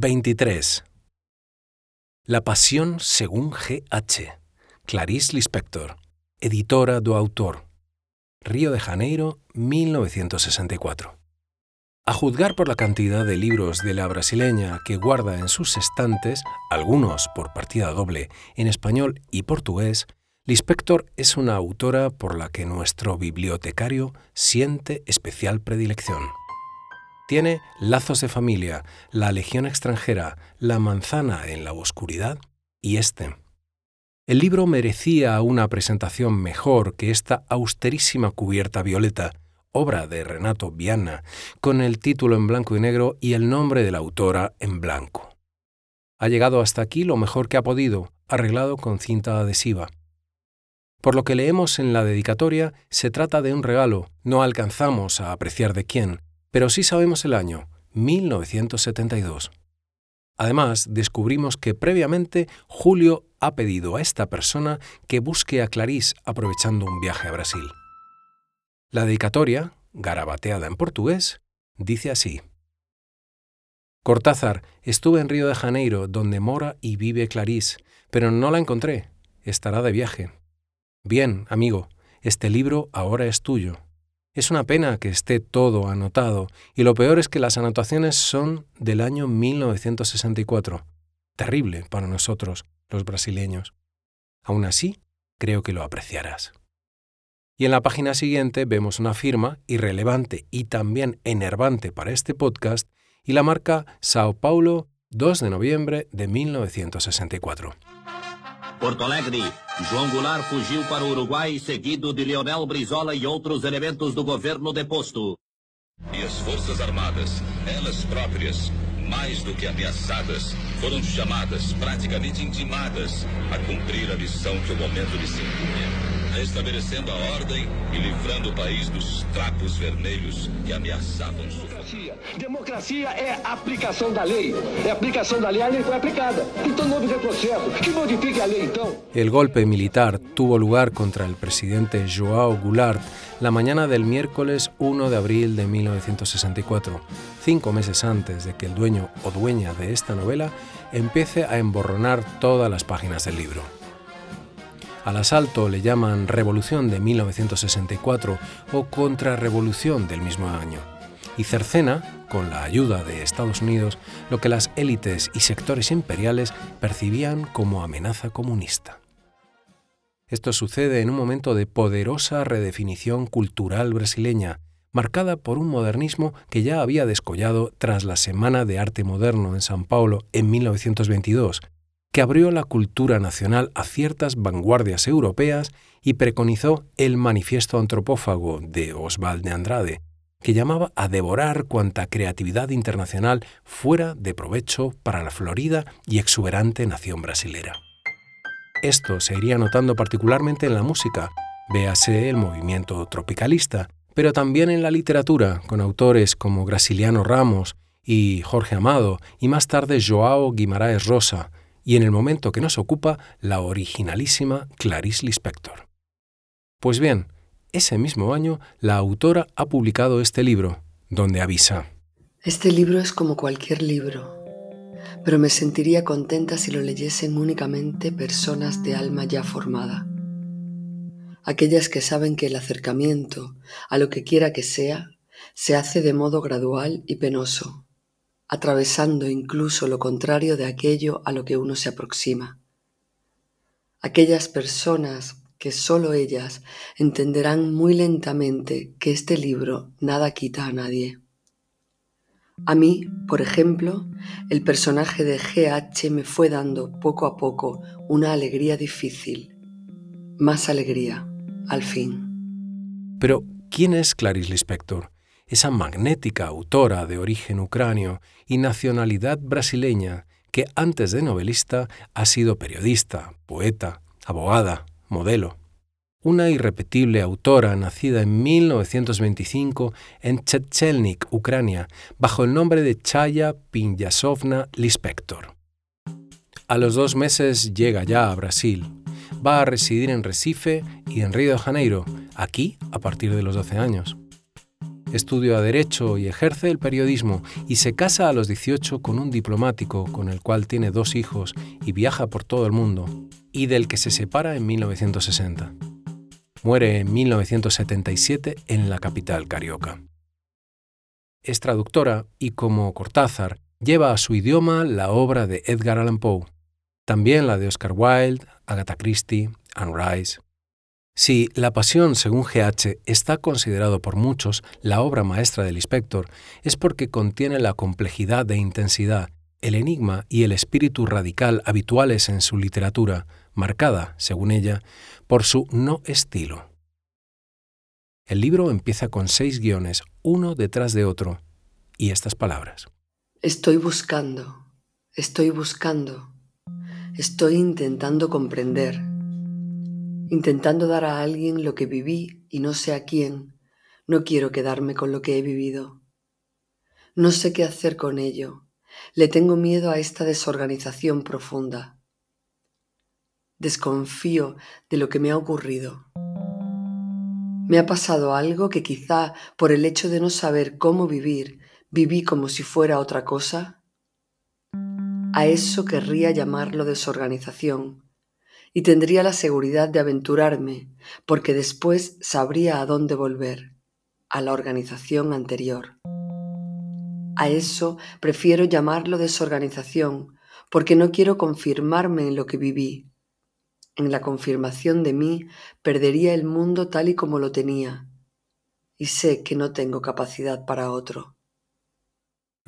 ...23... La pasión según G.H. Clarice Lispector, editora do autor. Río de Janeiro, 1964. A juzgar por la cantidad de libros de la brasileña que guarda en sus estantes, algunos por partida doble en español y portugués, Lispector es una autora por la que nuestro bibliotecario siente especial predilección. Tiene Lazos de familia, La Legión extranjera, La manzana en la oscuridad y este. El libro merecía una presentación mejor que esta austerísima cubierta violeta, obra de Renato Viana, con el título en blanco y negro y el nombre de la autora en blanco. Ha llegado hasta aquí lo mejor que ha podido, arreglado con cinta adhesiva. Por lo que leemos en la dedicatoria, se trata de un regalo, no alcanzamos a apreciar de quién, pero sí sabemos el año, 1972. Además, descubrimos que previamente Julio ha pedido a esta persona que busque a Clarice aprovechando un viaje a Brasil. La dedicatoria, garabateada en portugués, dice así. Cortázar, estuve en Río de Janeiro, donde mora y vive Clarice, pero no la encontré. Estará de viaje. Bien, amigo, este libro ahora es tuyo. Es una pena que esté todo anotado, y lo peor es que las anotaciones son del año 1964. Terrible para nosotros, los brasileños. Aún así, creo que lo apreciarás. Y en la página siguiente vemos una firma irrelevante y también enervante para este podcast y la marca Sao Paulo 2 de noviembre de 1964. Porto Alegre, João Goulart fugiu para o Uruguai seguido de Leonel Brizola e outros elementos do governo deposto. E as Forças Armadas, elas próprias, mais do que ameaçadas, foram chamadas, praticamente intimadas, a cumprir a missão que o momento lhes impunha restabelecendo a ordem e livrando o país dos trapos vermelhos que ameaçavam Democracia. Democracia é aplicação da lei. É aplicação da lei, a lei foi aplicada. Então não houve retrocesso. Que modifique a lei então. El golpe militar tuvo lugar contra el presidente Joao Goulart la mañana del miércoles 1 de abril de 1964, cinco meses antes de que el dueño o dueña de esta novela empiece a emborronar todas las páginas del libro. Al asalto le llaman Revolución de 1964 o Contrarrevolución del mismo año. Y cercena, con la ayuda de Estados Unidos, lo que las élites y sectores imperiales percibían como amenaza comunista. Esto sucede en un momento de poderosa redefinición cultural brasileña, marcada por un modernismo que ya había descollado tras la Semana de Arte Moderno en San Paulo en 1922 que abrió la cultura nacional a ciertas vanguardias europeas y preconizó el Manifiesto Antropófago de Oswald de Andrade, que llamaba a devorar cuanta creatividad internacional fuera de provecho para la florida y exuberante nación brasilera. Esto se iría notando particularmente en la música, véase el movimiento tropicalista, pero también en la literatura, con autores como Graciliano Ramos y Jorge Amado, y más tarde Joao Guimarães Rosa, y en el momento que nos ocupa la originalísima Clarice Lispector. Pues bien, ese mismo año la autora ha publicado este libro, donde avisa. Este libro es como cualquier libro, pero me sentiría contenta si lo leyesen únicamente personas de alma ya formada. Aquellas que saben que el acercamiento a lo que quiera que sea se hace de modo gradual y penoso, atravesando incluso lo contrario de aquello a lo que uno se aproxima. Aquellas personas que sólo ellas entenderán muy lentamente que este libro nada quita a nadie. A mí, por ejemplo, el personaje de GH me fue dando poco a poco una alegría difícil, más alegría, al fin. Pero, ¿quién es Clarice Lispector? Esa magnética autora de origen ucranio y nacionalidad brasileña que antes de novelista ha sido periodista, poeta, abogada, modelo. Una irrepetible autora nacida en 1925 en Chechelnik, Ucrania, bajo el nombre de Chaya Pinyasovna Lispector. A los dos meses llega ya a Brasil. Va a residir en Recife y en Río de Janeiro, aquí a partir de los 12 años. Estudia Derecho y ejerce el periodismo y se casa a los 18 con un diplomático con el cual tiene dos hijos y viaja por todo el mundo, y del que se separa en 1960. Muere en 1977 en la capital carioca. Es traductora y como Cortázar lleva a su idioma la obra de Edgar Allan Poe, también la de Oscar Wilde, Agatha Christie, Anne Rice. Si La Pasión, según GH, está considerado por muchos la obra maestra del inspector, es porque contiene la complejidad de intensidad, el enigma y el espíritu radical habituales en su literatura, marcada, según ella, por su no estilo. El libro empieza con seis guiones, uno detrás de otro, y estas palabras. Estoy buscando, estoy buscando, estoy intentando comprender intentando dar a alguien lo que viví y no sé a quién, no quiero quedarme con lo que he vivido. No sé qué hacer con ello. Le tengo miedo a esta desorganización profunda. Desconfío de lo que me ha ocurrido. Me ha pasado algo que quizá por el hecho de no saber cómo vivir, viví como si fuera otra cosa. A eso querría llamarlo desorganización y tendría la seguridad de aventurarme, porque después sabría a dónde volver, a la organización anterior. A eso prefiero llamarlo desorganización, porque no quiero confirmarme en lo que viví. En la confirmación de mí perdería el mundo tal y como lo tenía, y sé que no tengo capacidad para otro.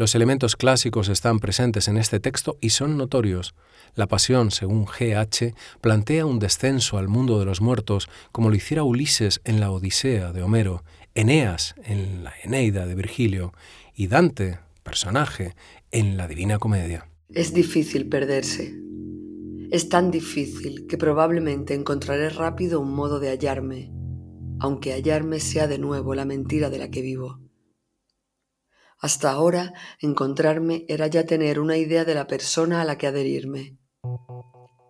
Los elementos clásicos están presentes en este texto y son notorios. La pasión, según G.H., plantea un descenso al mundo de los muertos como lo hiciera Ulises en la Odisea de Homero, Eneas en la Eneida de Virgilio y Dante, personaje, en la Divina Comedia. Es difícil perderse. Es tan difícil que probablemente encontraré rápido un modo de hallarme, aunque hallarme sea de nuevo la mentira de la que vivo. Hasta ahora, encontrarme era ya tener una idea de la persona a la que adherirme.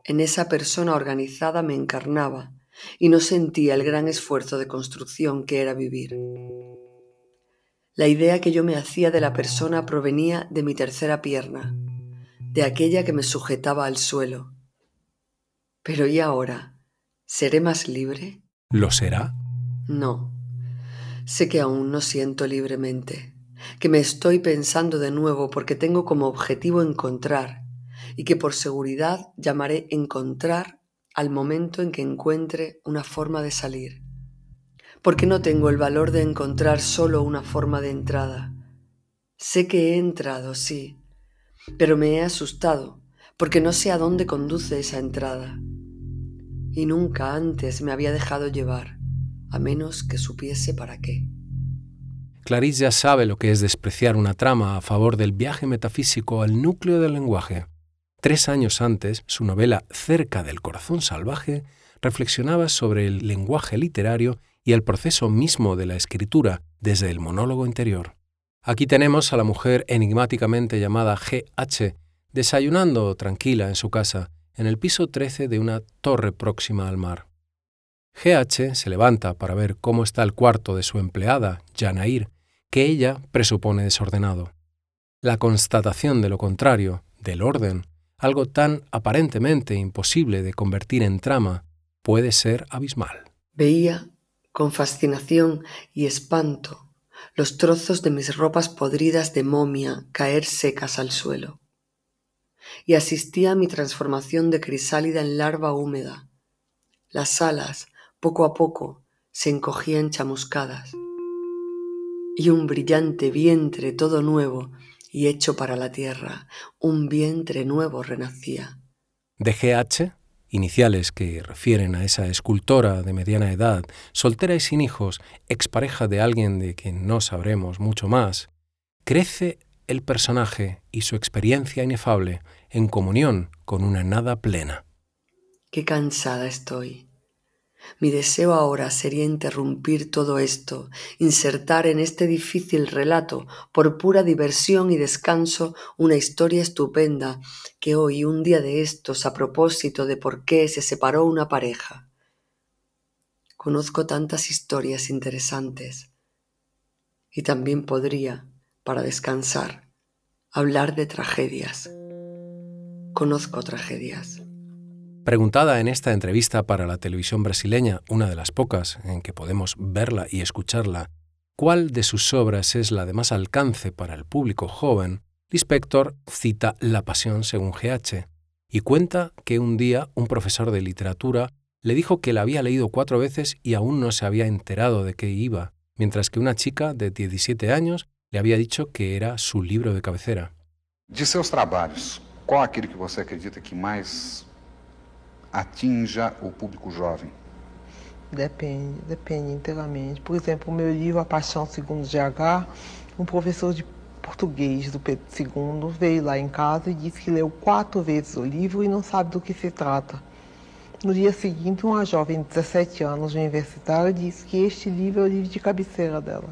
En esa persona organizada me encarnaba y no sentía el gran esfuerzo de construcción que era vivir. La idea que yo me hacía de la persona provenía de mi tercera pierna, de aquella que me sujetaba al suelo. Pero ¿y ahora? ¿Seré más libre? ¿Lo será? No. Sé que aún no siento libremente que me estoy pensando de nuevo porque tengo como objetivo encontrar y que por seguridad llamaré encontrar al momento en que encuentre una forma de salir. Porque no tengo el valor de encontrar solo una forma de entrada. Sé que he entrado, sí, pero me he asustado porque no sé a dónde conduce esa entrada. Y nunca antes me había dejado llevar, a menos que supiese para qué. Clarice ya sabe lo que es despreciar una trama a favor del viaje metafísico al núcleo del lenguaje. Tres años antes, su novela Cerca del corazón salvaje reflexionaba sobre el lenguaje literario y el proceso mismo de la escritura desde el monólogo interior. Aquí tenemos a la mujer enigmáticamente llamada GH desayunando tranquila en su casa, en el piso 13 de una torre próxima al mar. GH se levanta para ver cómo está el cuarto de su empleada, Janair, que ella presupone desordenado. La constatación de lo contrario, del orden, algo tan aparentemente imposible de convertir en trama, puede ser abismal. Veía, con fascinación y espanto, los trozos de mis ropas podridas de momia caer secas al suelo. Y asistía a mi transformación de crisálida en larva húmeda. Las alas, poco a poco se encogían chamuscadas y un brillante vientre todo nuevo y hecho para la tierra, un vientre nuevo renacía. De GH, iniciales que refieren a esa escultora de mediana edad, soltera y sin hijos, expareja de alguien de quien no sabremos mucho más, crece el personaje y su experiencia inefable en comunión con una nada plena. Qué cansada estoy. Mi deseo ahora sería interrumpir todo esto, insertar en este difícil relato, por pura diversión y descanso, una historia estupenda que hoy, un día de estos, a propósito de por qué se separó una pareja. Conozco tantas historias interesantes y también podría, para descansar, hablar de tragedias. Conozco tragedias. Preguntada en esta entrevista para la televisión brasileña, una de las pocas en que podemos verla y escucharla, cuál de sus obras es la de más alcance para el público joven, Lispector cita La Pasión según GH y cuenta que un día un profesor de literatura le dijo que la había leído cuatro veces y aún no se había enterado de qué iba, mientras que una chica de 17 años le había dicho que era su libro de cabecera. De seus trabalhos, qual aquele que você acredita que mais atinja o público jovem? Depende, depende inteiramente. Por exemplo, o meu livro A Paixão Segundo GH, um professor de português do Pedro II veio lá em casa e disse que leu quatro vezes o livro e não sabe do que se trata. No dia seguinte, uma jovem de 17 anos, universitária, disse que este livro é o livro de cabeceira dela.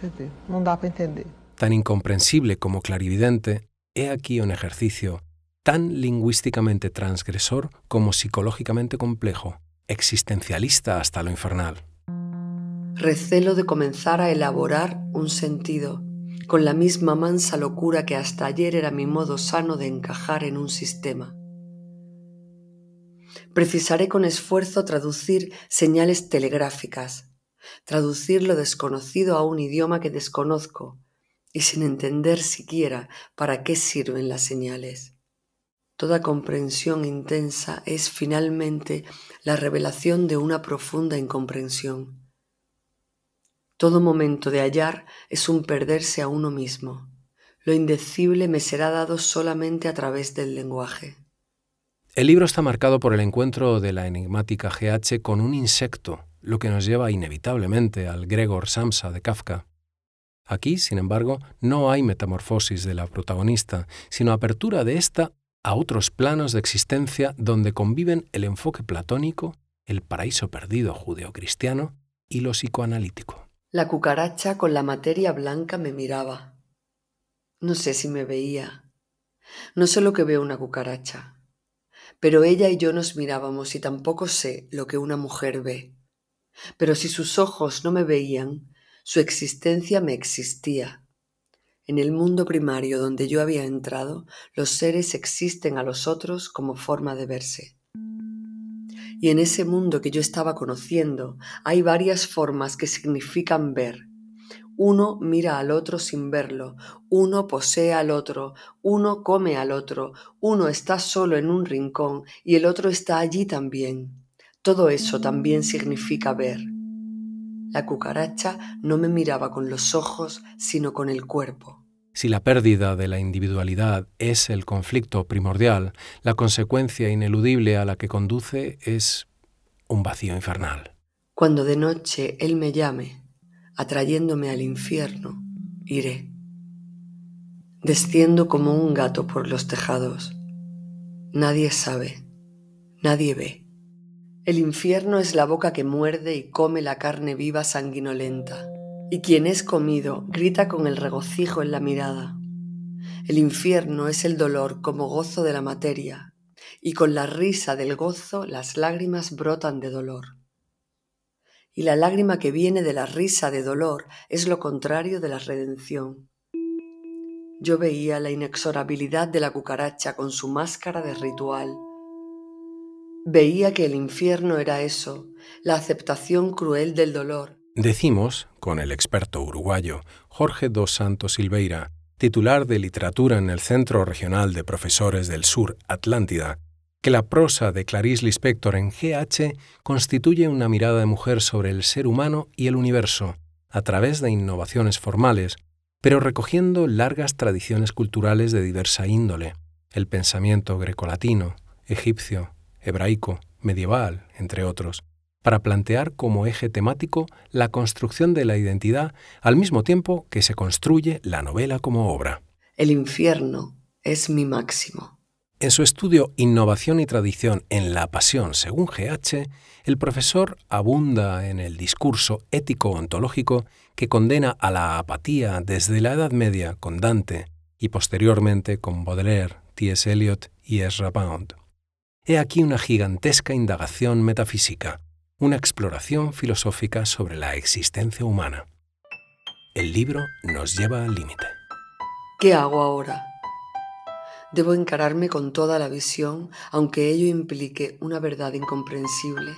Quer dizer, não dá para entender. Tan incomprensível como clarividente, é aqui um exercício tan lingüísticamente transgresor como psicológicamente complejo, existencialista hasta lo infernal. Recelo de comenzar a elaborar un sentido, con la misma mansa locura que hasta ayer era mi modo sano de encajar en un sistema. Precisaré con esfuerzo traducir señales telegráficas, traducir lo desconocido a un idioma que desconozco y sin entender siquiera para qué sirven las señales. Toda comprensión intensa es finalmente la revelación de una profunda incomprensión. Todo momento de hallar es un perderse a uno mismo. Lo indecible me será dado solamente a través del lenguaje. El libro está marcado por el encuentro de la enigmática GH con un insecto, lo que nos lleva inevitablemente al Gregor Samsa de Kafka. Aquí, sin embargo, no hay metamorfosis de la protagonista, sino apertura de ésta a otros planos de existencia donde conviven el enfoque platónico, el paraíso perdido judeocristiano y lo psicoanalítico. La cucaracha con la materia blanca me miraba. No sé si me veía. No sé lo que ve una cucaracha. Pero ella y yo nos mirábamos y tampoco sé lo que una mujer ve. Pero si sus ojos no me veían, su existencia me existía en el mundo primario donde yo había entrado, los seres existen a los otros como forma de verse. Y en ese mundo que yo estaba conociendo hay varias formas que significan ver. Uno mira al otro sin verlo, uno posee al otro, uno come al otro, uno está solo en un rincón y el otro está allí también. Todo eso también significa ver. La cucaracha no me miraba con los ojos, sino con el cuerpo. Si la pérdida de la individualidad es el conflicto primordial, la consecuencia ineludible a la que conduce es un vacío infernal. Cuando de noche Él me llame, atrayéndome al infierno, iré. Desciendo como un gato por los tejados. Nadie sabe, nadie ve. El infierno es la boca que muerde y come la carne viva sanguinolenta, y quien es comido grita con el regocijo en la mirada. El infierno es el dolor como gozo de la materia, y con la risa del gozo las lágrimas brotan de dolor. Y la lágrima que viene de la risa de dolor es lo contrario de la redención. Yo veía la inexorabilidad de la cucaracha con su máscara de ritual, Veía que el infierno era eso, la aceptación cruel del dolor. Decimos, con el experto uruguayo Jorge dos Santos Silveira, titular de literatura en el Centro Regional de Profesores del Sur Atlántida, que la prosa de Clarice Lispector en GH constituye una mirada de mujer sobre el ser humano y el universo, a través de innovaciones formales, pero recogiendo largas tradiciones culturales de diversa índole, el pensamiento grecolatino, egipcio, hebraico, medieval, entre otros, para plantear como eje temático la construcción de la identidad al mismo tiempo que se construye la novela como obra. El infierno es mi máximo. En su estudio Innovación y Tradición en la Pasión según GH, el profesor abunda en el discurso ético-ontológico que condena a la apatía desde la Edad Media con Dante y posteriormente con Baudelaire, T.S. Eliot y Ezra Pound. He aquí una gigantesca indagación metafísica, una exploración filosófica sobre la existencia humana. El libro nos lleva al límite. ¿Qué hago ahora? Debo encararme con toda la visión, aunque ello implique una verdad incomprensible.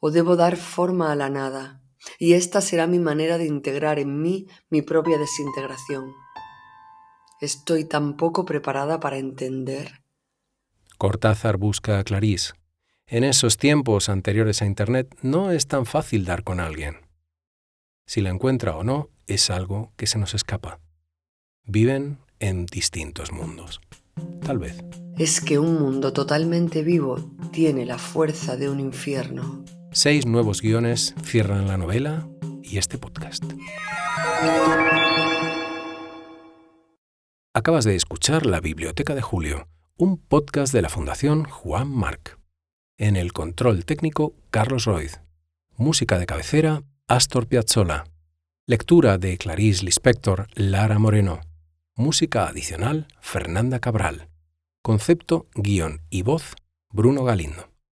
O debo dar forma a la nada, y esta será mi manera de integrar en mí mi propia desintegración. Estoy tan poco preparada para entender. Cortázar busca a Clarís. En esos tiempos anteriores a Internet no es tan fácil dar con alguien. Si la encuentra o no, es algo que se nos escapa. Viven en distintos mundos. Tal vez. Es que un mundo totalmente vivo tiene la fuerza de un infierno. Seis nuevos guiones cierran la novela y este podcast. Acabas de escuchar La Biblioteca de Julio, un podcast de la Fundación Juan Marc. En el control técnico, Carlos Roiz. Música de cabecera, Astor Piazzolla. Lectura de Clarice Lispector, Lara Moreno. Música adicional, Fernanda Cabral. Concepto, guion y voz, Bruno Galindo.